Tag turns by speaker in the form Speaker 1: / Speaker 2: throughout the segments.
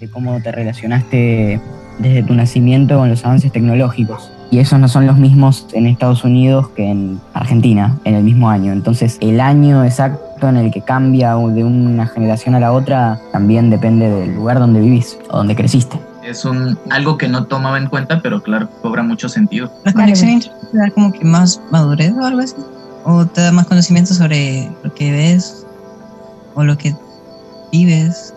Speaker 1: de cómo te relacionaste desde tu nacimiento con los avances tecnológicos. Y esos no son los mismos en Estados Unidos que en Argentina en el mismo año. Entonces el año exacto en el que cambia de una generación a la otra también depende del lugar donde vivís o donde creciste.
Speaker 2: Es un, algo que no tomaba en cuenta, pero claro, cobra mucho sentido.
Speaker 3: ¿La conexión te da como que más madurez o algo así? ¿O te da más conocimiento sobre lo que ves o lo que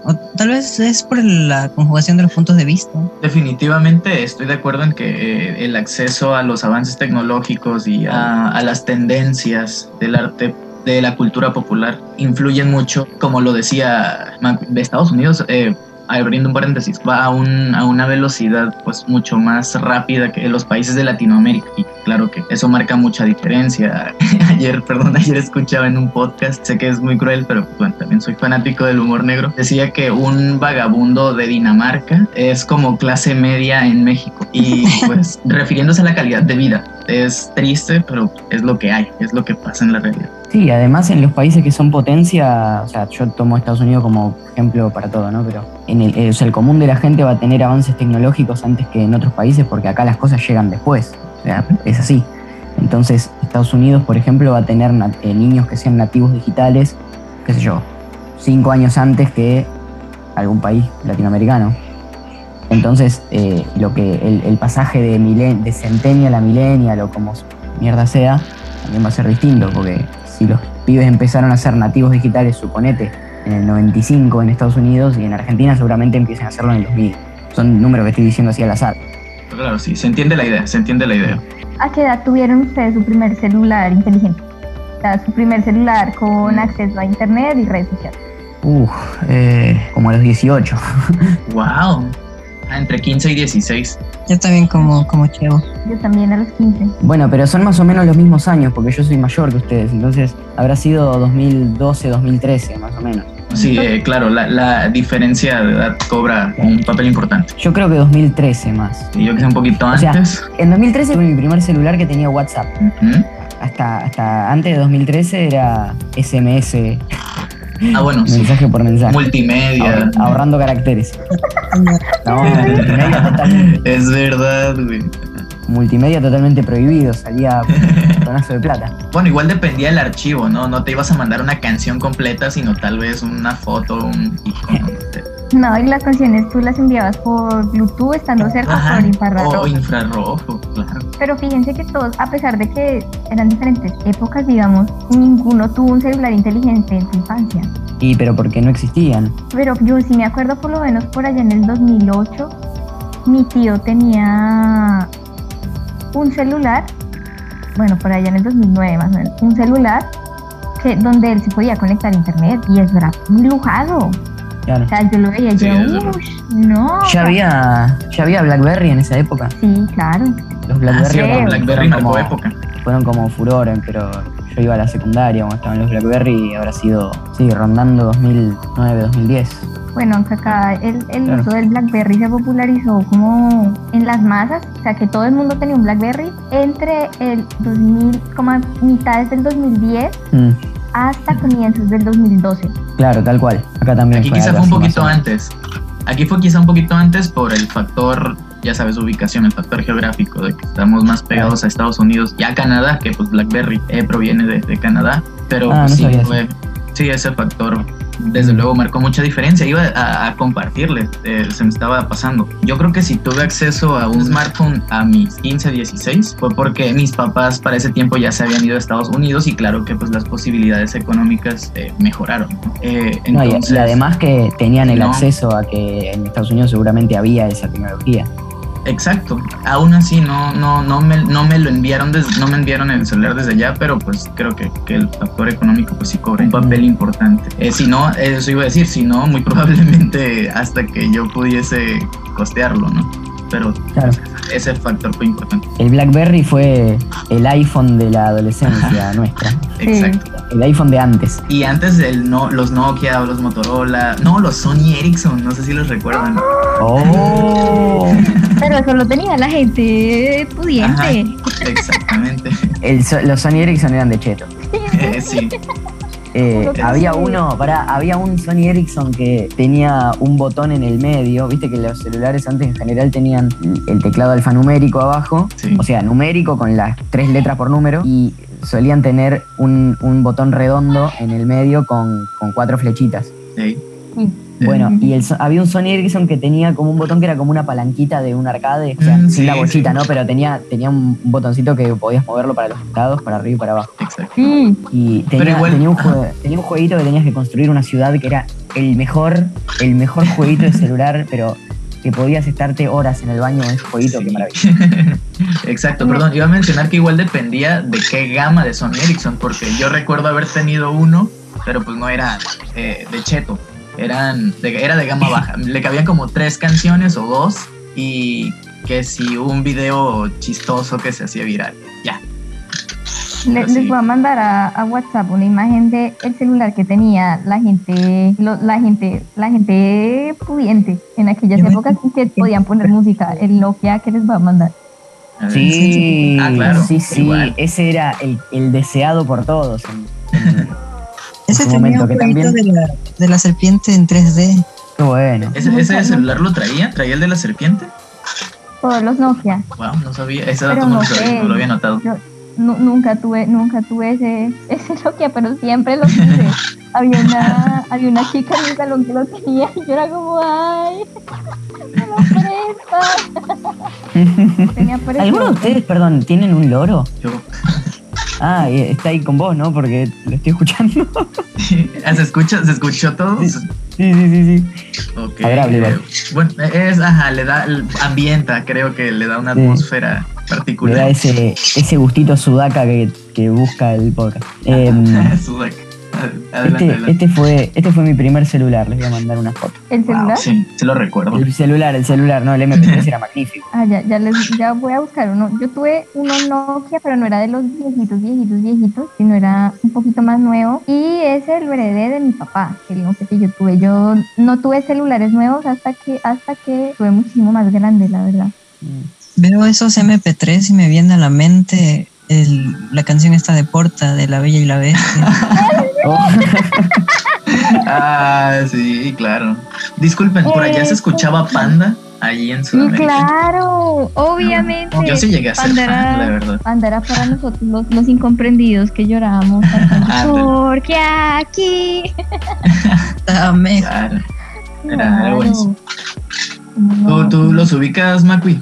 Speaker 3: O tal vez es por la conjugación de los puntos de vista.
Speaker 2: Definitivamente estoy de acuerdo en que eh, el acceso a los avances tecnológicos y a, las tendencias del arte de la cultura popular influyen mucho, como lo decía de Estados Unidos. Eh, abriendo un paréntesis, va a, un, a una velocidad pues mucho más rápida que los países de Latinoamérica y claro que eso marca mucha diferencia. ayer, perdón, ayer escuchaba en un podcast, sé que es muy cruel, pero bueno, también soy fanático del humor negro, decía que un vagabundo de Dinamarca es como clase media en México y pues refiriéndose a la calidad de vida. Es triste, pero es lo que hay, es lo que pasa en la realidad.
Speaker 1: Sí, además en los países que son potencia, o sea, yo tomo Estados Unidos como ejemplo para todo, ¿no? Pero en el, eh, el común de la gente va a tener avances tecnológicos antes que en otros países porque acá las cosas llegan después. O sea, es así. Entonces, Estados Unidos, por ejemplo, va a tener eh, niños que sean nativos digitales, qué sé yo, cinco años antes que algún país latinoamericano. Entonces, eh, lo que el, pasaje de, milen, de centennial a millennial o como mierda sea, también va a ser distinto, porque si los pibes empezaron a ser nativos digitales, suponete, en el 95 en Estados Unidos y en Argentina seguramente empiecen a hacerlo en el 2000. Son números que estoy diciendo así al azar.
Speaker 2: Claro, sí, se entiende la idea, se entiende la idea.
Speaker 4: ¿A qué edad tuvieron ustedes su primer celular inteligente? O sea, su primer celular con acceso a internet y redes sociales.
Speaker 1: Uf, eh, como a los 18.
Speaker 2: wow. Ah, entre 15 y 16.
Speaker 3: Yo también como, como Chevo.
Speaker 4: Yo también a los 15.
Speaker 1: Bueno, pero son más o menos los mismos años, porque yo soy mayor que ustedes, entonces habrá sido 2012, 2013, más o menos.
Speaker 2: Sí, eh, claro, la, diferencia de edad cobra un papel importante.
Speaker 1: Yo creo que 2013 más.
Speaker 2: Y yo que sé un poquito antes.
Speaker 1: en 2013 fue mi primer celular que tenía WhatsApp. hasta, hasta antes de 2013 era SMS.
Speaker 2: Ah, bueno,
Speaker 1: mensaje por mensaje.
Speaker 2: Multimedia.
Speaker 1: ahorrando caracteres.
Speaker 2: no, multimedia totalmente. Es verdad, güey.
Speaker 1: Multimedia totalmente prohibido, salía tonazo de plata.
Speaker 2: Bueno, igual dependía del archivo, ¿no? No te ibas a mandar una canción completa, sino tal vez una foto, un icono,
Speaker 4: no y las canciones tú las enviabas por Bluetooth estando cerca por infrarrojo.
Speaker 2: O infrarrojo, claro.
Speaker 4: Pero fíjense que todos, a pesar de que eran diferentes épocas, digamos, ninguno tuvo un celular inteligente en su infancia.
Speaker 1: Y pero porque no existían.
Speaker 4: Pero yo sí me acuerdo por lo menos por allá en el 2008, mi tío tenía un celular, bueno, por allá en el 2009 más o menos, un celular que, donde él se podía conectar a internet y eso era muy lujado. O sea, yo lo veía y yo, no.
Speaker 1: ¿Ya había, ¿Ya había Blackberry en esa época?
Speaker 4: Sí, claro.
Speaker 1: Los Blackberry,
Speaker 2: ah, Blackberry como, época.
Speaker 1: fueron como furor, pero yo iba a la secundaria cuando estaban los Blackberry y habrá sido, sí, rondando 2009, 2010.
Speaker 4: Bueno, aunque acá el, el uso del BlackBerry se popularizó como en las masas, o sea que todo el mundo tenía un BlackBerry entre el 2000, como mitades del 2010 mm. hasta comienzos del 2012.
Speaker 1: Claro, tal cual. Acá también.
Speaker 2: Aquí quizá fue un poquito antes. Aquí fue quizá un poquito antes por el factor, ya sabes, ubicación, el factor geográfico, de que estamos más pegados a Estados Unidos y a Canadá, que pues BlackBerry eh, proviene de, Canadá. Pero ah, sí, fue, sí, ese factor desde luego marcó mucha diferencia. Iba a, compartirle, eh, se me estaba pasando. Yo creo que si tuve acceso a un smartphone a mis 15, 16, fue porque mis papás para ese tiempo ya se habían ido a Estados Unidos y claro que pues las posibilidades económicas eh, mejoraron.
Speaker 1: Eh, entonces, y, además que tenían el acceso a que en Estados Unidos seguramente había esa tecnología.
Speaker 2: Exacto. Aún así no, no, no me, no me lo enviaron desde, no me enviaron el celular desde allá, pero pues creo que, que el factor económico pues sí cobra un papel importante. Eh, si no, eso iba a decir, si no, muy probablemente hasta que yo pudiese costearlo, ¿no? Pero claro. ese factor fue importante.
Speaker 1: El BlackBerry fue el iPhone de la adolescencia nuestra.
Speaker 2: Exacto.
Speaker 1: El iPhone de antes.
Speaker 2: Y antes el no, los Nokia o los Motorola, no, los Sony Ericsson, no sé si los recuerdan.
Speaker 1: Oh.
Speaker 4: Pero eso lo tenía la gente pudiente.
Speaker 2: exactamente.
Speaker 1: los Sony Ericsson eran de cheto.
Speaker 2: sí.
Speaker 1: Eh, había uno, para, había un Sony Ericsson que tenía un botón en el medio, viste que los celulares antes en general tenían el teclado alfanumérico abajo,
Speaker 2: Sí.
Speaker 1: o sea, numérico con las tres letras por número, y solían tener un, un botón redondo en el medio con, con cuatro flechitas.
Speaker 2: Sí.
Speaker 1: Bueno, y el, había un Sony Ericsson que tenía como un botón que era como una palanquita de un arcade, o sea,
Speaker 2: Mm,
Speaker 1: sin
Speaker 2: sí,
Speaker 1: la bochita,
Speaker 2: sí.
Speaker 1: ¿no? Pero tenía, tenía un botoncito que podías moverlo para los lados, para arriba y para abajo.
Speaker 2: Exacto.
Speaker 4: Sí,
Speaker 1: Y
Speaker 2: Pero
Speaker 1: tenía,
Speaker 2: igual-
Speaker 1: tenía, un jue- tenía un jueguito que tenías que construir una ciudad que era el mejor, el mejor jueguito de celular, pero que podías estarte horas en el baño con ese jueguito,
Speaker 2: Sí.
Speaker 1: qué maravilla.
Speaker 2: Exacto, perdón, iba a mencionar que igual dependía de qué gama de Sony Ericsson, porque yo recuerdo haber tenido uno, pero pues no era eh, de cheto, eran de, era de gama baja. Le cabían como tres canciones o dos y que si un video chistoso que se hacía viral. Ya.
Speaker 4: Le-
Speaker 2: sí.
Speaker 4: les voy a mandar a, a WhatsApp una imagen de el celular que tenía la gente, lo- la gente, la gente pudiente en aquellas
Speaker 3: Yo
Speaker 4: épocas que podían poner música. El Nokia que les voy a mandar.
Speaker 2: A ver.
Speaker 1: Sí,
Speaker 2: Ah, claro,
Speaker 1: sí, sí, ese era el, el deseado por todos.
Speaker 3: Ese tenía
Speaker 1: momento,
Speaker 3: un
Speaker 1: que también-
Speaker 3: de la, de la serpiente en 3D.
Speaker 1: qué bueno.
Speaker 2: ¿Ese, ese celular lo traía? ¿Traía el de la serpiente?
Speaker 4: Todos los Nokia.
Speaker 2: Wow, no sabía. Ese dato no,
Speaker 4: no
Speaker 2: lo sabía,
Speaker 4: sé.
Speaker 2: no lo había notado.
Speaker 4: Yo nu- nunca tuve, nunca tuve ese, ese Nokia, pero siempre lo quise. había una, había una chica en mi salón que lo tenía y yo era como, ay, me lo prestas.
Speaker 1: ¿Alguno de ustedes, perdón, tienen un loro?
Speaker 2: Yo.
Speaker 1: Ah, y está ahí con vos, ¿no? Porque lo estoy escuchando.
Speaker 2: ¿Se escucha? ¿Se escuchó todo?
Speaker 1: Sí. Sí, sí, sí, sí.
Speaker 2: Ok.
Speaker 1: Agradable, igual.
Speaker 2: eh, Bueno, es, ajá, le da, ambienta, creo que le da una
Speaker 1: Sí.
Speaker 2: atmósfera
Speaker 1: Le
Speaker 2: particular.
Speaker 1: da ese, ese gustito sudaca que, que busca el podcast. Em,
Speaker 2: Sudac. Adelante,
Speaker 1: este,
Speaker 2: adelante.
Speaker 1: este, fue, este fue mi primer celular, les voy a mandar una foto.
Speaker 4: ¿El
Speaker 2: Wow,
Speaker 4: celular?
Speaker 2: sí, sí lo recuerdo.
Speaker 1: El celular, el celular, no, el MP3 era magnífico.
Speaker 4: Ah, ya, ya, les, ya voy a buscar uno. Yo tuve uno Nokia, pero no era de los viejitos, viejitos, viejitos, sino era un poquito más nuevo. Y es el heredé de mi papá, que no sé que yo tuve. Yo no tuve celulares nuevos hasta que, hasta que tuve muchísimo más grande, la verdad.
Speaker 3: Veo esos MP3 y me viene a la mente el- la canción esta de Porta, de La Bella y la Bestia.
Speaker 1: Oh,
Speaker 2: Ah, sí, claro. Disculpen, por allá se escuchaba Panda, allí en Sudamérica.
Speaker 4: claro, obviamente.
Speaker 2: Yo sí llegué a ser
Speaker 4: Panda
Speaker 2: fan,
Speaker 4: era-
Speaker 2: la verdad.
Speaker 4: Panda era para nosotros los, los incomprendidos que llorábamos.
Speaker 2: Ah,
Speaker 4: Porque aquí.
Speaker 3: Dame.
Speaker 2: Claro. Era- era buenísimo.
Speaker 4: No,
Speaker 2: ¿Tú, tú los ubicas, Macui?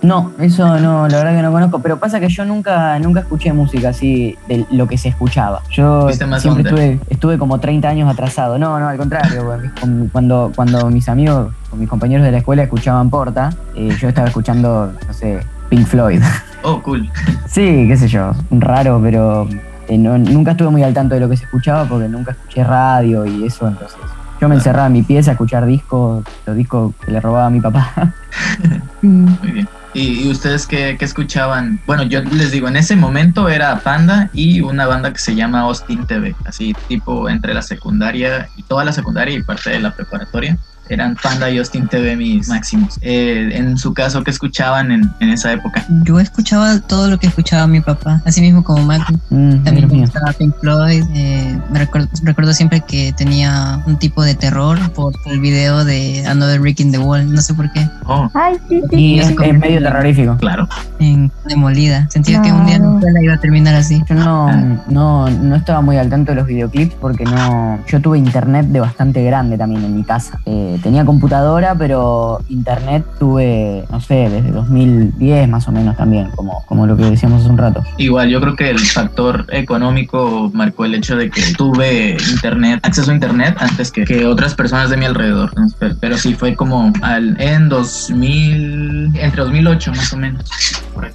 Speaker 1: No, eso no, la verdad que no conozco, pero pasa que yo nunca, nunca escuché música así de lo que se escuchaba. Yo siempre estuve, estuve como 30 años atrasado. No, no, al contrario. con- Cuando, cuando mis amigos, con mis compañeros de la escuela escuchaban Porta, eh, yo estaba escuchando, no sé, Pink Floyd.
Speaker 2: Oh, cool.
Speaker 1: sí, qué sé yo, raro, pero eh, no- nunca estuve muy al tanto de lo que se escuchaba porque nunca escuché radio y eso, entonces. Yo me encerraba en mi pieza a escuchar discos, los discos que le robaba a mi papá.
Speaker 2: Muy bien. ¿Y, y ustedes qué, qué escuchaban? Bueno, yo les digo, en ese momento era Panda y una banda que se llama Austin TV, así tipo entre la secundaria y toda la secundaria y parte de la preparatoria. Eran Panda y Austin TV mis máximos. Eh, en su caso, ¿qué escuchaban en, en esa época?
Speaker 3: Yo escuchaba todo lo que escuchaba mi papá, así mismo como Mac.
Speaker 1: Mm,
Speaker 3: También me gustaba Pink Floyd. eh, me recuerdo, recuerdo siempre que tenía un tipo de terror por el video de Another Rick in the Wall. No sé por qué.
Speaker 2: Oh,
Speaker 4: Ay, sí, sí.
Speaker 1: Y
Speaker 3: sí,
Speaker 1: es, es medio terrorífico.
Speaker 2: claro.
Speaker 3: En Demolida. Sentía que un día la escuela iba a terminar así.
Speaker 1: Yo no, no, no estaba muy al tanto de los videoclips porque no. Yo tuve internet de bastante grande también en mi casa. Eh, tenía computadora, pero internet tuve, no sé, desde 2010 más o menos también, como, como lo que decíamos hace un rato.
Speaker 2: Igual, yo creo que el factor económico marcó el hecho de que tuve internet, acceso a internet antes que, que otras personas de mi alrededor. Pero, pero sí fue como al, en 2000, entre 2008 más o menos.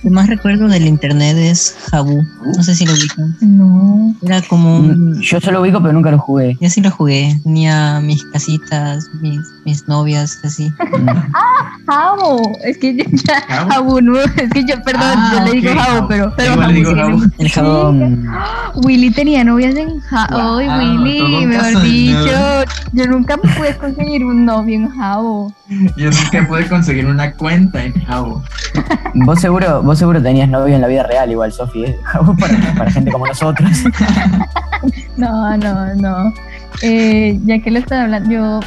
Speaker 3: Lo más recuerdo del internet es Jabu. No sé si lo ubican.
Speaker 4: No.
Speaker 3: Era como un.
Speaker 1: Yo solo ubico, pero nunca lo jugué.
Speaker 3: Yo sí lo jugué. Tenía mis casitas, mis, mis novias, así.
Speaker 1: Mm.
Speaker 4: Jabo. Es que yo.
Speaker 2: Jabo,
Speaker 4: no. Es que yo, perdón,
Speaker 2: Ah,
Speaker 4: yo le digo
Speaker 2: ok,
Speaker 4: Jabo,
Speaker 2: Jabo.
Speaker 4: pero. pero
Speaker 2: Igual le digo.
Speaker 3: El Jabu.
Speaker 1: Yo, mm,
Speaker 4: Willy tenía novias en Jabo. Ay,
Speaker 2: Wow, todo
Speaker 4: Willy,
Speaker 2: un
Speaker 4: mejor dicho. Yo nunca me pude conseguir un novio en Jabo.
Speaker 2: Yo nunca pude conseguir una cuenta en Jabo.
Speaker 1: vos seguro vos seguro tenías novio en la vida real igual, Sofi, ¿eh? para, gente como nosotros.
Speaker 4: No, no, no. Eh, ya que lo estoy hablando, yo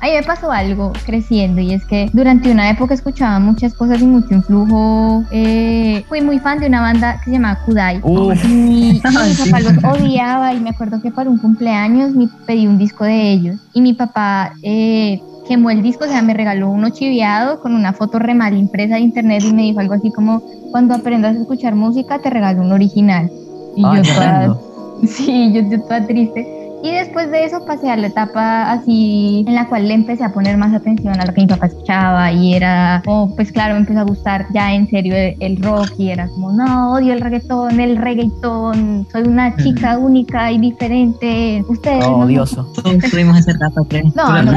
Speaker 4: Ahí me pasó algo creciendo y es que durante una época escuchaba muchas cosas y mucho influjo. Eh, fui muy fan de una banda que se llama Kudai. Y, mi papá los odiaba y me acuerdo que para un cumpleaños me pedí un disco de ellos y mi papá eh, quemó el disco, o sea, me regaló uno chiviado con una foto re mal impresa de internet y me dijo algo así como, cuando aprendas a escuchar música te regalo un original. Y yo toda, sí, yo, yo toda triste. Y después de eso pasé a la etapa así en la cual le empecé a poner más atención a lo que mi papá escuchaba y era, oh, pues claro, me empezó a gustar ya en serio el, rock y era como, no, odio el reggaetón, el reggaetón, soy una chica única y diferente. Ustedes...
Speaker 1: Oh, odioso.
Speaker 3: Todos tuvimos esa etapa, creo.
Speaker 4: No, no,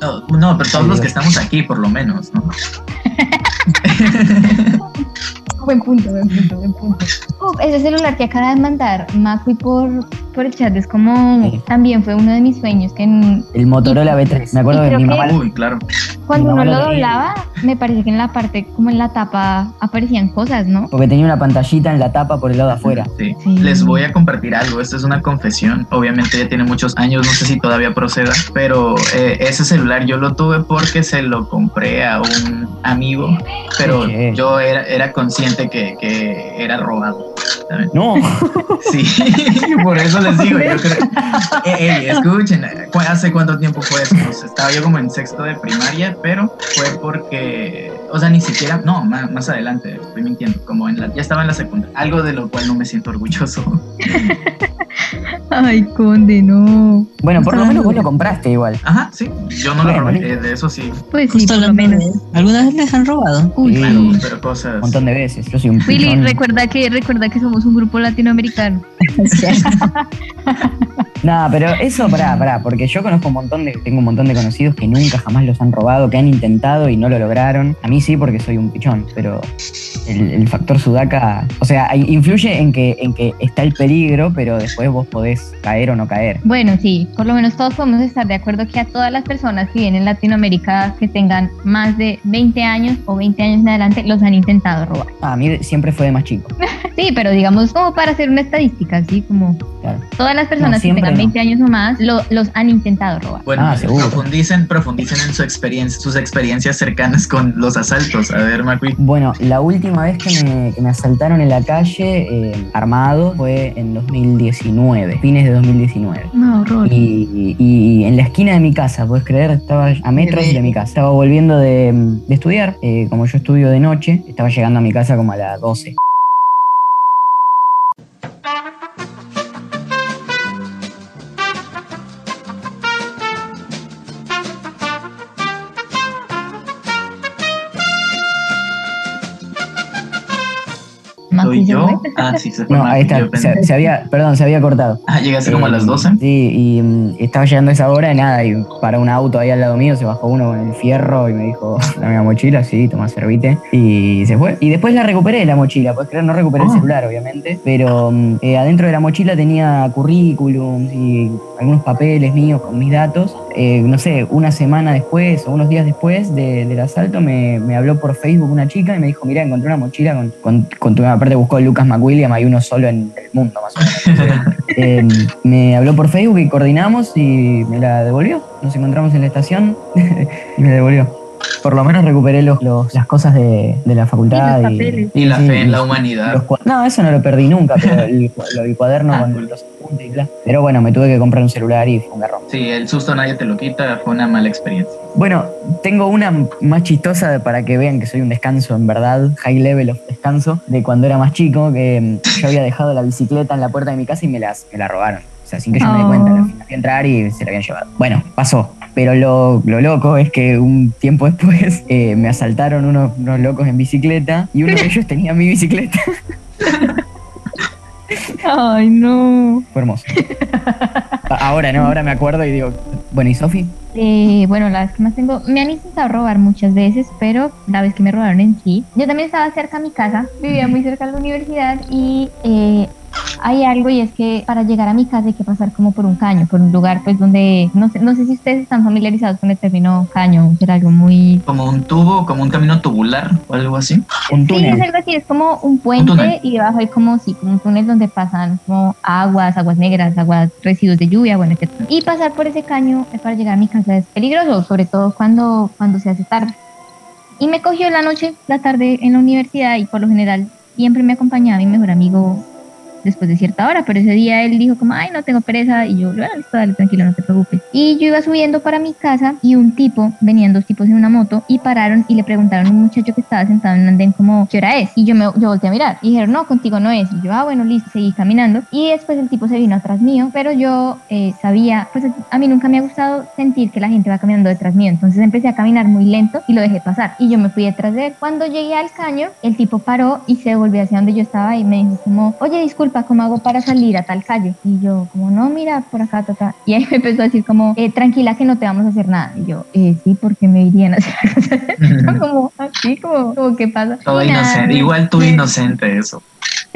Speaker 2: no, no, pero todos los que estamos aquí, por lo menos, ¿no?
Speaker 4: buen punto, buen punto, buen punto. ese celular que acaba de mandar Macui por, por el chat es como también fue uno de mis sueños que en,
Speaker 1: el Motorola B3 me acuerdo de mi mamá.
Speaker 2: Uy claro.
Speaker 4: cuando uno lo doblaba me parece que en la parte como en la tapa aparecían cosas no
Speaker 1: porque tenía una pantallita en la tapa por el lado de afuera.
Speaker 2: Sí. les voy a compartir algo esto es una confesión obviamente ya tiene muchos años no sé si todavía proceda pero eh, ese celular yo lo tuve porque se lo compré a un amigo pero yo era, era consciente que, que era robado.
Speaker 1: No.
Speaker 2: Sí, por eso les digo, yo creo. Eh, escuchen, ¿hace cuánto tiempo fue eso? Pues estaba yo como en sexto de primaria, pero fue porque, o sea, ni siquiera, no, más, más adelante, estoy mintiendo, como en la, ya estaba en la secundaria, algo de lo cual no me siento orgulloso.
Speaker 4: Ay, conde, no.
Speaker 1: Bueno, por lo menos vos lo compraste igual.
Speaker 2: Ajá, sí. Yo no lo robé, de eso sí.
Speaker 4: Pues sí, por lo menos.
Speaker 3: ¿Alguna vez les han robado?
Speaker 2: Uy, claro, pero cosas.
Speaker 1: Un montón de veces. Yo soy un
Speaker 4: Willy, recuerda que, recuerda que somos un grupo latinoamericano.
Speaker 1: no, pero eso, pará, pará, porque yo conozco un montón de, tengo un montón de conocidos que nunca jamás los han robado, que han intentado y no lo lograron. A mí sí, porque soy un pichón, pero el, factor sudaca, o sea, influye en que, en que está el peligro, pero después vos podés caer o no caer.
Speaker 4: Bueno, sí, por lo menos todos podemos estar de acuerdo que a todas las personas que vienen en Latinoamérica que tengan más de 20 años o 20 años en adelante, los han intentado robar.
Speaker 1: A mí siempre fue de más chico.
Speaker 4: sí, pero digamos como para hacer una estadística, así como todas las personas que tengan 20 años o más los han intentado robar.
Speaker 2: Bueno, ah, profundicen, profundicen en su experiencia, sus experiencias cercanas con los asaltos. A ver, Macui.
Speaker 1: Bueno, la última vez que me, asaltaron en la calle eh, armado fue en 2019, fines de 2019.
Speaker 4: No, horror.
Speaker 1: Y, en la esquina de mi casa, puedes creer, estaba a metros de mi casa. Estaba volviendo de, estudiar, eh, como yo estudio de noche, estaba llegando a mi casa como a las 12.
Speaker 2: ¿Soy yo? Ah, sí, se fue.
Speaker 1: No, ahí está. Se, había, perdón, se había cortado.
Speaker 2: Ah, llegaste como a las 12.
Speaker 1: Sí, y mm, estaba llegando a esa hora y nada, y para un auto ahí al lado mío se bajó uno con el fierro y me dijo, dame la mochila, sí, toma servite. Y se fue. Y después la recuperé la mochila, puedes creer, no recuperé el ah. celular, obviamente, pero mm, eh, adentro de la mochila tenía currículums y algunos papeles míos con mis datos. Eh, no sé, una semana después o unos días después del asalto me, me, habló por Facebook una chica y me dijo, mira, encontré una mochila con, con, con tu... Aparte buscó Lucas McWilliam, hay uno solo en el mundo más o menos. Eh, me habló por Facebook y coordinamos y me la devolvió. Nos encontramos en la estación y me devolvió por lo menos recuperé los, las cosas de, la facultad.
Speaker 2: Y, la fe en la humanidad.
Speaker 1: no, eso no lo perdí nunca, pero el, cuaderno ah, con los apuntes y claro. Pero bueno, me tuve que comprar un celular y fue un garrón.
Speaker 2: Sí, el susto nadie te lo quita, fue una mala experiencia.
Speaker 1: Bueno, tengo una más chistosa para que vean que soy un descanso, en verdad, high level of descanso, de cuando era más chico, que mm, yo había dejado la bicicleta en la puerta de mi casa y me, las, me la robaron. O sea, sin que yo me dé cuenta, la fui a entrar y se la habían llevado. Bueno, pasó. Pero lo, loco es que un tiempo después eh, me asaltaron unos, unos locos en bicicleta y uno de ellos tenía mi bicicleta.
Speaker 4: Ay, no.
Speaker 1: Fue hermoso. Ahora, ¿no? Ahora me acuerdo y digo, bueno, ¿y Sofi?
Speaker 4: Eh, bueno, las que más tengo, me han intentado robar muchas veces, pero la vez que me robaron en sí, yo también estaba cerca de mi casa, vivía muy cerca de la universidad y eh, hay algo y es que para llegar a mi casa hay que pasar como por un caño, por un lugar pues donde, no sé, no sé si ustedes están familiarizados con el término caño, era algo muy...
Speaker 2: Como un tubo, como un camino tubular o algo así.
Speaker 1: Un
Speaker 4: Sí, es
Speaker 1: túnel.
Speaker 4: algo así, es como un puente
Speaker 2: túnel.
Speaker 4: y debajo hay como, sí, como un túnel donde pasan como aguas, aguas negras, aguas, residuos de lluvia, bueno, etc. Y pasar por ese caño para llegar a mi casa es peligroso, sobre todo cuando, cuando se hace tarde. Y me cogió la noche, la tarde en la universidad y por lo general siempre me acompañaba mi mejor amigo después de cierta hora, pero ese día él dijo como, ay, no tengo pereza, y yo, bueno, listo, dale, tranquilo, no te preocupes. Y yo iba subiendo para mi casa y un tipo, venían dos tipos en una moto y pararon y le preguntaron a un muchacho que estaba sentado en un andén como, ¿qué hora es? Y yo me yo volteé a mirar y dijeron, no, contigo no es. Y yo, ah, bueno, listo, seguí caminando. Y después el tipo se vino atrás mío, pero yo eh, sabía, pues a mí nunca me ha gustado sentir que la gente va caminando detrás mío, entonces empecé a caminar muy lento y lo dejé pasar. Y yo me fui detrás de él. Cuando llegué al caño, el tipo paró y se volvió hacia donde yo estaba y me dijo como, oye, disculpa, ¿cómo hago para salir a tal calle? Y yo, como, no, mira, por acá, ta, ta. Y ahí me empezó a decir como, eh, tranquila que no te vamos a hacer nada. Y yo, eh, sí, porque me irían a hacer como así, como, como, ¿qué pasa?
Speaker 2: Todo
Speaker 4: nada,
Speaker 2: inocente, igual tú inocente eso.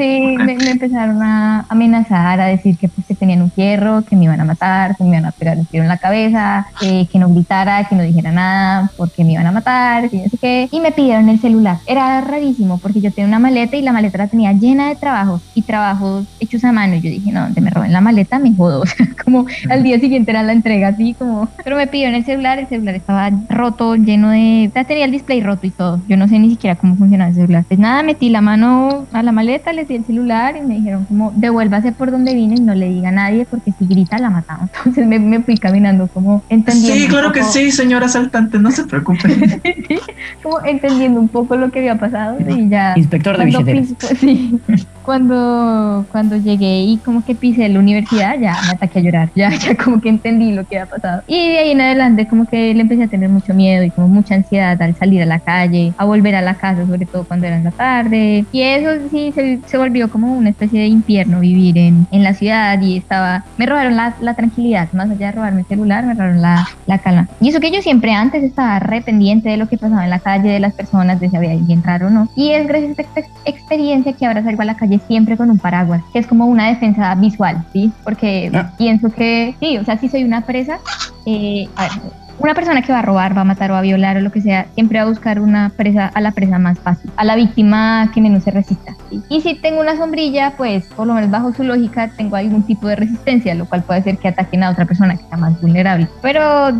Speaker 4: Sí, me, empezaron a amenazar, a decir que, pues, que tenían un fierro, que me iban a matar, que me iban a pegar un tiro en la cabeza, que no gritara, que no dijera nada, porque me iban a matar, que no sé qué. Y me pidieron el celular. Era rarísimo, porque yo tenía una maleta y la maleta la tenía llena de trabajos y trabajos hechos a mano. Y yo dije, no, donde me roben la maleta, me jodo. O sea, como al día siguiente era la entrega, así como. Pero me pidieron el celular, el celular estaba roto, lleno de. o sea, tenía el display roto y todo. Yo no sé ni siquiera cómo funcionaba el celular. Pues nada, metí la mano a la maleta, les di el celular y me dijeron, como, devuélvase por donde vine y no le diga a nadie porque si grita la matamos. Entonces me, me fui caminando, como entendiendo.
Speaker 2: Sí, claro que sí, señor asaltante, no se preocupe.
Speaker 4: Como entendiendo un poco lo que había pasado y ya.
Speaker 1: Inspector de billeteras.
Speaker 4: sí, cuando, cuando llegué y como que pisé la universidad, ya me ataqué a llorar, ya, ya como que entendí lo que había pasado. Y de ahí en adelante como que le empecé a tener mucho miedo y como mucha ansiedad al salir a la calle, a volver a la casa, sobre todo cuando era en la tarde. Y eso sí se, se volvió como una especie de infierno vivir en, en la ciudad y estaba, me robaron la, la tranquilidad, más allá de robarme el celular, me robaron la, la calma. Y eso que yo siempre antes estaba re pendiente de lo que pasaba en la calle, de las personas, de si había alguien raro o no. Y es gracias a esta ex- experiencia que ahora salgo a la calle siempre con un paraguas, que es como una defensa visual, ¿sí? Porque
Speaker 1: Ah.
Speaker 4: pienso que, sí, o sea, si soy una presa, eh, a ver, una persona que va a robar, va a matar o a violar o lo que sea, siempre va a buscar una presa a la presa más fácil, a la víctima que menos se resista. Y si tengo una sombrilla, pues por lo menos bajo su lógica tengo algún tipo de resistencia, lo cual puede ser que ataquen a otra persona que está más vulnerable. Pero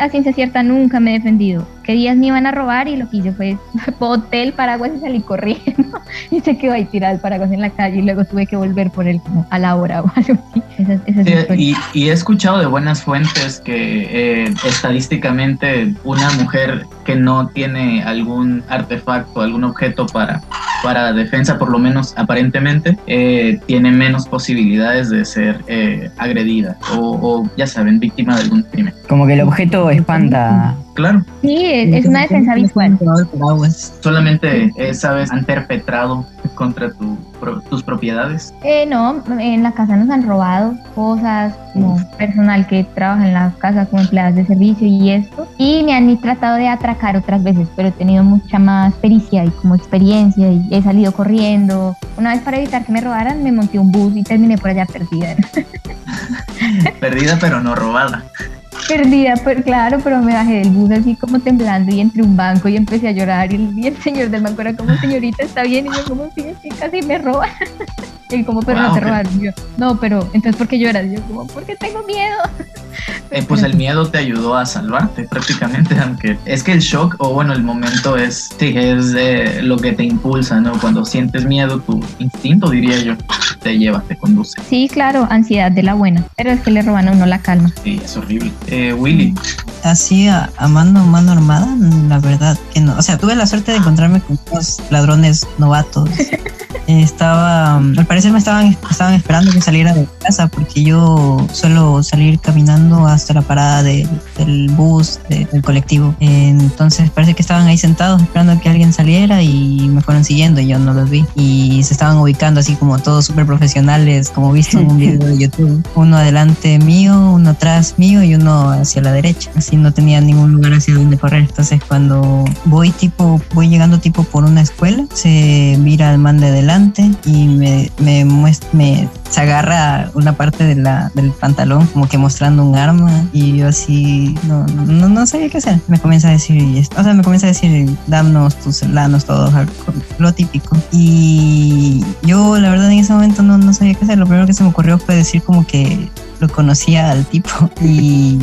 Speaker 4: a ciencia cierta nunca me he defendido. Que días me iban a robar y lo que hice fue boté el paraguas y salí corriendo y se quedó ahí tirado el paraguas en la calle y luego tuve que volver por él como a la hora o algo así. Esa, esa es
Speaker 2: Sí,
Speaker 4: historia.
Speaker 2: y, y he escuchado de buenas fuentes que eh, estadísticamente una mujer que no tiene algún artefacto, algún objeto para, para defensa, por lo menos aparentemente, eh, tiene menos posibilidades de ser eh, agredida o, o, ya saben, víctima de algún crimen.
Speaker 1: Como que el objeto espanta.
Speaker 2: Claro,
Speaker 4: Sí, es, es una defensa visual.
Speaker 2: Solamente esa vez han perpetrado contra tu, pro- tus propiedades.
Speaker 4: Eh, no, en la casa nos han robado cosas, como personal que trabaja en la casa como empleadas de servicio y esto. Y me han tratado de atracar otras veces, pero he tenido mucha más pericia y como experiencia y he salido corriendo. Una vez para evitar que me robaran, me monté un bus y terminé por allá perdida.
Speaker 2: Perdida pero no robada.
Speaker 4: Perdida, pues claro, pero me bajé del bus así como temblando y entré a un banco y empecé a llorar y el, y el señor del banco era como, señorita, ¿está bien? Y yo como, sí, sí, casi me roban. Y él como, pero no te robaron. Yo, no, pero entonces, ¿por qué lloras? Y yo como, porque tengo miedo.
Speaker 2: Eh, pues el miedo te ayudó a salvarte prácticamente, aunque es que el shock o bueno, el momento es, sí, es eh, lo que te impulsa, ¿no? Cuando sientes miedo, tu instinto, diría yo, te lleva, te conduce.
Speaker 4: Sí, claro, ansiedad de la buena, pero es que le roban a uno la calma.
Speaker 2: Sí, es horrible. Eh, Willy,
Speaker 3: Así a, a mano, mano armada, la verdad que no. O sea, tuve la suerte de encontrarme con unos ladrones novatos. Estaba, al parecer me estaban, estaban esperando que saliera de casa porque yo suelo salir caminando hasta la parada del, del bus, del colectivo. Entonces parece que estaban ahí sentados esperando que alguien saliera y me fueron siguiendo y yo no los vi. Y se estaban ubicando así como todos súper profesionales, como visto en un video de YouTube. Uno adelante mío, uno atrás mío y uno hacia la derecha. Así no tenía ningún lugar hacia donde correr. Entonces cuando voy tipo, voy llegando tipo por una escuela, se mira al man de delante y me, me, muestra, me se agarra una parte de la, del pantalón como que mostrando un arma y yo así no, no, no sabía qué hacer. Me comienza a decir, o sea, me comienza a decir, danos tus lanos todos, lo típico. Y yo la verdad en ese momento no, no sabía qué hacer. Lo primero que se me ocurrió fue decir como que lo conocía al tipo y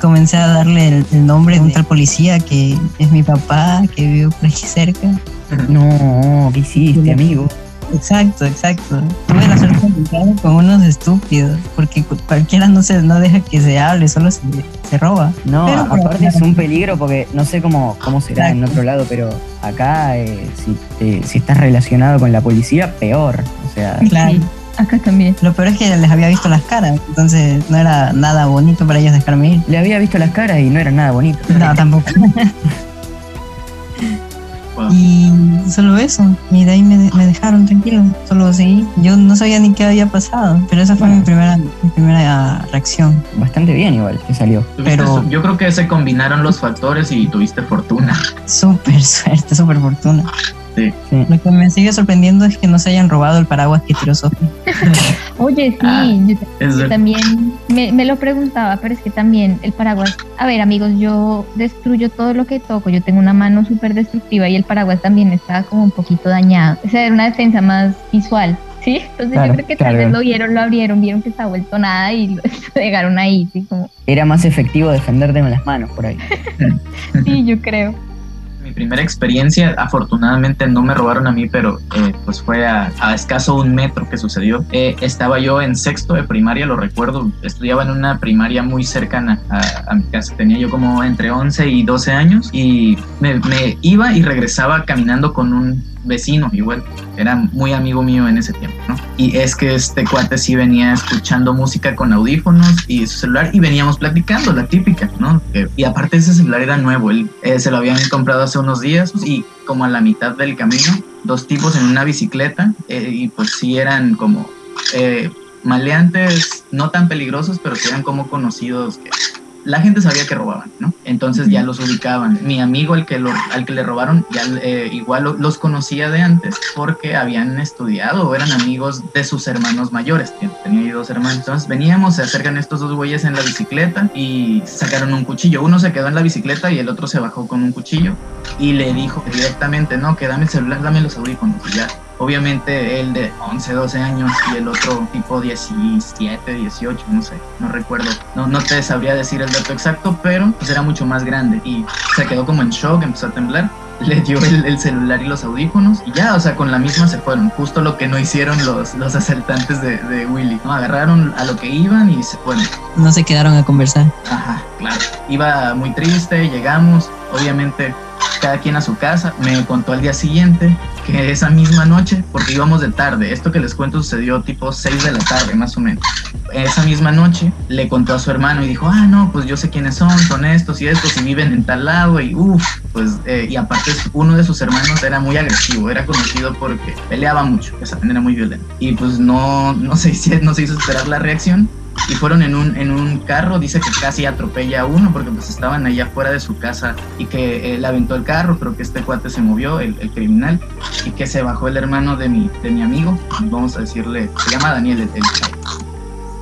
Speaker 3: comencé a darle el, nombre de un tal policía que es mi papá, que vive por aquí cerca.
Speaker 1: No, ¿qué hiciste, amigo?
Speaker 3: Exacto, exacto. Tuve la suerte de con unos estúpidos, porque cualquiera no se no deja que se hable, solo se, se roba.
Speaker 1: No, aparte es un peligro porque no sé cómo, cómo será en otro lado, pero acá eh, si, si estás relacionado con la policía, peor. O sea,
Speaker 3: claro. Acá también. Lo peor es que les había visto las caras, entonces no era nada bonito para ellos dejarme ir.
Speaker 1: Le había visto las caras y no era nada bonito.
Speaker 3: No, tampoco. Y solo eso. Y de ahí me, dejaron tranquilo. Solo seguí. Yo no sabía ni qué había pasado. Pero esa fue mi primera, mi primera reacción.
Speaker 1: Bastante bien igual que salió.
Speaker 2: Pero yo creo que se combinaron los factores y tuviste fortuna.
Speaker 3: Súper suerte, súper fortuna. Lo que me sigue sorprendiendo es que no se hayan robado el paraguas que tiró Sofía.
Speaker 4: Oye, sí, ah, yo, también me, me, lo preguntaba, pero es que también el paraguas. A ver, amigos, yo destruyo todo lo que toco. Yo tengo una mano súper destructiva y el paraguas también está como un poquito dañado. O sea, era una defensa más visual. Sí, entonces yo creo que tal vez lo vieron, lo abrieron, vieron que está vuelto nada y lo dejaron ahí, sí, como.
Speaker 1: Era más efectivo defenderte con las manos por ahí.
Speaker 4: sí, yo creo
Speaker 2: primera experiencia, afortunadamente no me robaron a mí, pero eh, pues fue a, escaso un metro que sucedió. Eh, estaba yo en sexto de primaria, lo recuerdo, estudiaba en una primaria muy cercana a, mi casa. Tenía yo como entre 11 y 12 años y me iba y regresaba caminando con un vecino igual, era muy amigo mío en ese tiempo, ¿no? Y es que este cuate sí venía escuchando música con audífonos y su celular y veníamos platicando, la típica, ¿no? y aparte ese celular era nuevo, él eh, se lo habían comprado hace unos días y como a la mitad del camino, dos tipos en una bicicleta eh, y pues sí eran como... Eh, maleantes no tan peligrosos, pero que eran como conocidos que la gente sabía que robaban, ¿no? Entonces ya los ubicaban. Mi amigo, al que, lo, al que le robaron, ya eh, igual los conocía de antes porque habían estudiado o eran amigos de sus hermanos mayores. Tenía dos hermanos. Entonces veníamos, se acercan estos dos güeyes en la bicicleta y sacaron un cuchillo. Uno se quedó en la bicicleta y el otro se bajó con un cuchillo y le dijo directamente, no, que dame el celular, dame los audífonos. Y ya Obviamente él de 11, 12 años y el otro tipo 17, 18, no sé, no recuerdo. No, no te sabría decir el dato exacto, pero pues era mucho más grande y se quedó como en shock, empezó a temblar. Le dio el, celular y los audífonos y ya, o sea, con la misma se fueron. Justo lo que no hicieron los, los asaltantes de, de Willy, ¿no? Agarraron a lo que iban y se fueron.
Speaker 3: No se quedaron a conversar.
Speaker 2: Ajá, claro. Iba muy triste, llegamos, obviamente cada quien a su casa. Me contó al día siguiente que esa misma noche, porque íbamos de tarde, esto que les cuento sucedió tipo 6 de la tarde más o menos. Esa misma noche le contó a su hermano y dijo, ah, no, pues yo sé quiénes son, son estos y estos y viven en tal lado y uff, pues, eh, y aparte uno de sus hermanos era muy agresivo, era conocido porque peleaba mucho, esa era muy violento. Y pues no, no, se, no se hizo esperar la reacción y fueron en un, en un carro, dice que casi atropella a uno porque pues estaban allá afuera de su casa y que él aventó el carro, pero que este cuate se movió, el, criminal, y que se bajó el hermano de mi, de mi amigo, vamos a decirle, se llama Daniel el, el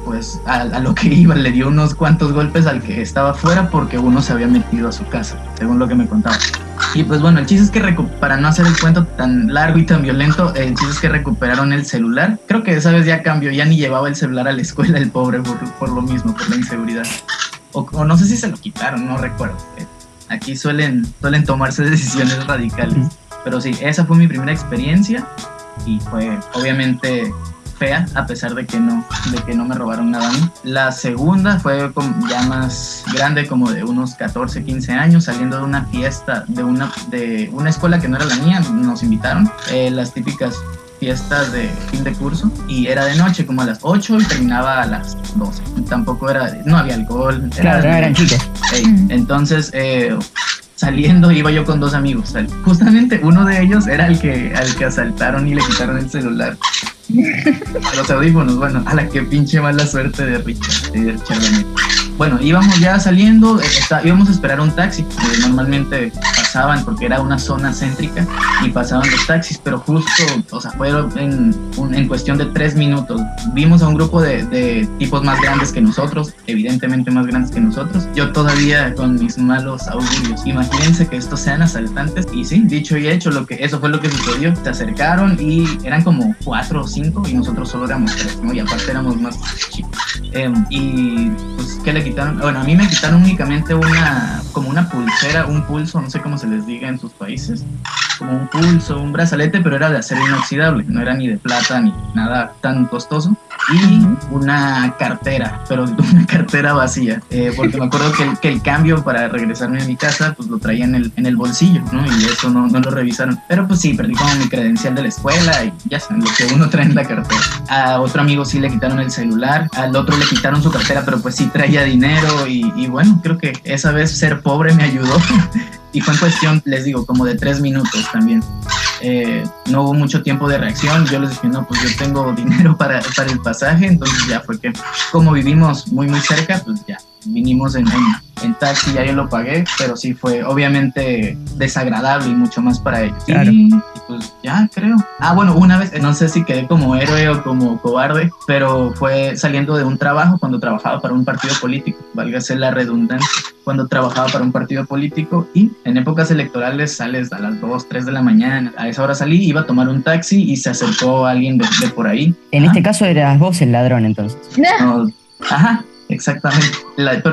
Speaker 2: pues a, a, lo que iba, le dio unos cuantos golpes al que estaba afuera porque uno se había metido a su casa, según lo que me contaba. Y pues bueno, el chiste es que para no hacer el cuento tan largo y tan violento, el chiste es que recuperaron el celular. Creo que esa vez ya cambió, ya ni llevaba el celular a la escuela el pobre por, lo mismo, por la inseguridad. O, no sé si se lo quitaron, no recuerdo. Aquí suelen, suelen tomarse decisiones radicales. Pero sí, esa fue mi primera experiencia y fue obviamente fea, a pesar de que no, de que no me robaron nada a mí. La segunda fue ya más grande, como de unos 14, 15 años, saliendo de una fiesta de una, de una escuela que no era la mía, nos invitaron. Eh, las típicas fiestas de fin de curso y era de noche, como a las 8 y terminaba a las 12. Tampoco era, no había alcohol.
Speaker 1: Claro, no eran chicos.
Speaker 2: entonces, eh, saliendo iba yo con dos amigos. Justamente uno de ellos era el que, al que asaltaron y le quitaron el celular. Los audífonos, bueno, a la que pinche mala suerte de Richard, de bueno, íbamos ya saliendo, eh, íbamos a esperar un taxi, normalmente pasaban porque era una zona céntrica y pasaban los taxis, pero justo, o sea, fue en, en cuestión de tres minutos. Vimos a un grupo de, de, tipos más grandes que nosotros, evidentemente más grandes que nosotros. Yo todavía con mis malos augurios. Imagínense que estos sean asaltantes y sí, dicho y hecho, lo que, eso fue lo que sucedió. Se acercaron y eran como cuatro o cinco y nosotros solo éramos tres, ¿no? Y aparte éramos más chicos. Em, y pues, ¿qué le bueno, a mí me quitaron únicamente una, como una pulsera, un pulso, no sé cómo se les diga en sus países, como un pulso, un brazalete, pero era de acero inoxidable, no era ni de plata ni nada tan costoso y una cartera, pero una cartera vacía, eh, porque me acuerdo que el, que el, cambio para regresarme a mi casa, pues lo traía en el, en el bolsillo, ¿no? Y eso no, no, lo revisaron. Pero pues sí, perdí como mi credencial de la escuela y ya saben, lo que uno trae en la cartera. A otro amigo sí le quitaron el celular, al otro le quitaron su cartera, pero pues sí traía dinero y, y bueno, creo que esa vez ser pobre me ayudó. y fue en cuestión, les digo, como de tres minutos también. Eh, no hubo mucho tiempo de reacción. Yo les dije, no, pues yo tengo dinero para, para el pasaje, entonces ya fue que como vivimos muy, muy cerca, pues ya vinimos en, en, taxi, ya yo lo pagué, pero sí fue obviamente desagradable y mucho más para ellos. Y, pues ya creo. Ah, bueno, una vez, no sé si quedé como héroe o como cobarde, pero fue saliendo de un trabajo cuando trabajaba para un partido político, válgase la redundancia, cuando trabajaba para un partido político y en épocas electorales sales a las 2, 3 de la mañana. A esa hora salí, iba a tomar un taxi y se acercó alguien de, por ahí.
Speaker 1: En este caso eras vos el ladrón entonces.
Speaker 2: ajá, Exactamente.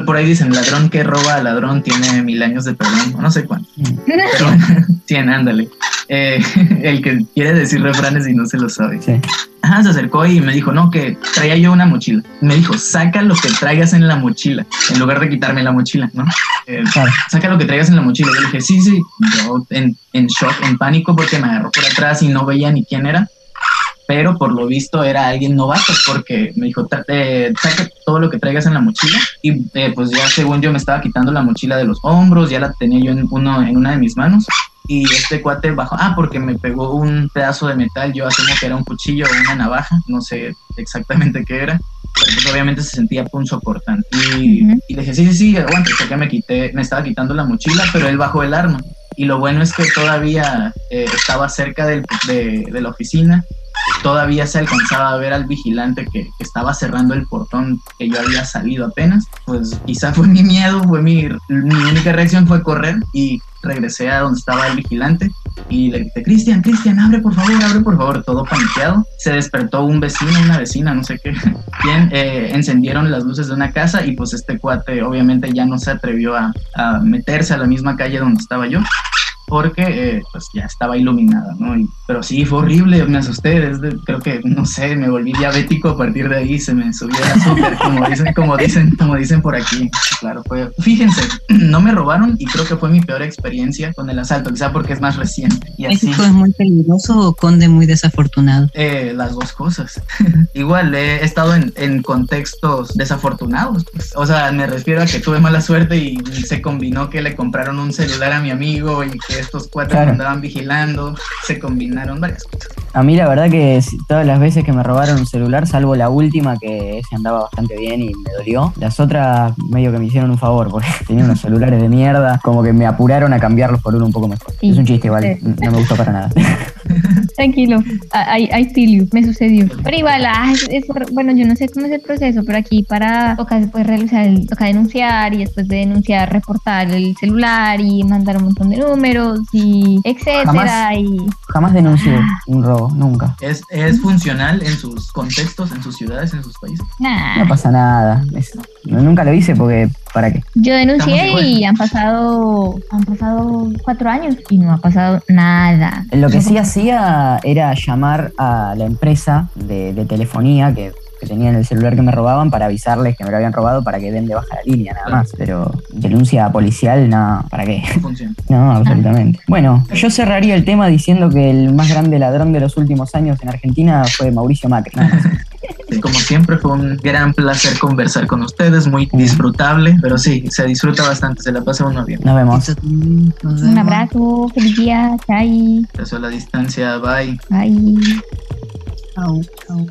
Speaker 2: por ahí dicen, ladrón que roba a ladrón tiene mil años de perdón, no sé cuánto. Mm. Pero, tiene, ándale. Eh, el que quiere decir refranes y no se lo sabe. Sí. Ajá, se acercó y me dijo, no, que traía yo una mochila. Me dijo, saca lo que traigas en la mochila, en lugar de quitarme la mochila, ¿no? Eh, saca lo que traigas en la mochila. Yo le dije, sí, sí. Yo en, en shock, en pánico, porque me agarró por atrás y no veía ni quién era pero por lo visto era alguien novato porque me dijo, eh, saca todo lo que traigas en la mochila y eh, pues ya según yo me estaba quitando la mochila de los hombros, ya la tenía yo en, uno, en una de mis manos y este cuate bajó, ah, porque me pegó un pedazo de metal, yo asumo que era un cuchillo o una navaja, no sé exactamente qué era, pero pues obviamente se sentía punzo cortante. Y, y le dije, sí, sí, sí, aguanta, que me quité, me estaba quitando la mochila, pero él bajó el arma. Y lo bueno es que todavía eh, estaba cerca de, de la oficina todavía se alcanzaba a ver al vigilante que, estaba cerrando el portón que yo había salido apenas, pues quizá fue mi miedo, fue mi, mi única reacción fue correr y regresé a donde estaba el vigilante y le dije, Cristian, Cristian, abre por favor, abre por favor, todo paniqueado. Se despertó un vecino, una vecina, no sé qué, quien eh, encendieron las luces de una casa y pues este cuate obviamente ya no se atrevió a, a meterse a la misma calle donde estaba yo porque eh, pues ya estaba iluminada, ¿no? pero sí, fue horrible, me asusté, desde, creo que, no sé, me volví diabético a partir de ahí, se me subió el azúcar, como dicen, como dicen, como dicen por aquí. Claro, fue, fíjense, no me robaron y creo que fue mi peor experiencia con el asalto, quizá porque es más reciente. Y
Speaker 3: así, ¿México es muy peligroso o Conde muy desafortunado?
Speaker 2: Eh, las dos cosas. Igual, he estado en, en contextos desafortunados, pues. o sea, me refiero a que tuve mala suerte y se combinó que le compraron un celular a mi amigo y que estos cuatro andaban vigilando, se combinaron varias cosas.
Speaker 1: A mí la verdad que todas las veces que me robaron un celular, salvo la última que se andaba bastante bien y me dolió, las otras medio que me hicieron un favor porque tenía unos celulares de mierda, como que me apuraron a cambiarlos por uno un poco mejor. es un chiste igual, no me gustó para nada.
Speaker 4: Tranquilo, I, feel you, me sucedió. Pero igual, ah, bueno, yo no sé cómo es el proceso, pero aquí para toca después realizar, toca denunciar y después de denunciar reportar el celular y mandar un montón de números y etcétera.
Speaker 1: Jamás,
Speaker 4: y...
Speaker 1: jamás denuncié ah. un robo, nunca.
Speaker 2: ¿Es, ¿Es funcional en sus contextos, en sus ciudades, en sus países?
Speaker 1: No pasa nada. nunca lo hice porque ¿para qué?
Speaker 4: Yo denuncié y han pasado, han pasado cuatro años y no ha pasado nada.
Speaker 1: Lo que sí hacía era llamar a la empresa de, telefonía que, que tenían el celular que me robaban para avisarles que me lo habían robado para que den de baja la línea, nada más. Pero denuncia policial, no, ¿para qué?
Speaker 2: Funciona.
Speaker 1: No, absolutamente. Bueno, yo cerraría el tema diciendo que el más grande ladrón de los últimos años en Argentina fue Mauricio Macri. nada
Speaker 2: Como siempre, fue un gran placer conversar con ustedes, muy disfrutable, pero sí, se disfruta bastante, se la pasa uno bien.
Speaker 1: Nos vemos.
Speaker 3: Nos
Speaker 4: Un abrazo, feliz día, chai,
Speaker 2: Eso a la distancia, bye.
Speaker 4: bye.
Speaker 3: Chau, chau.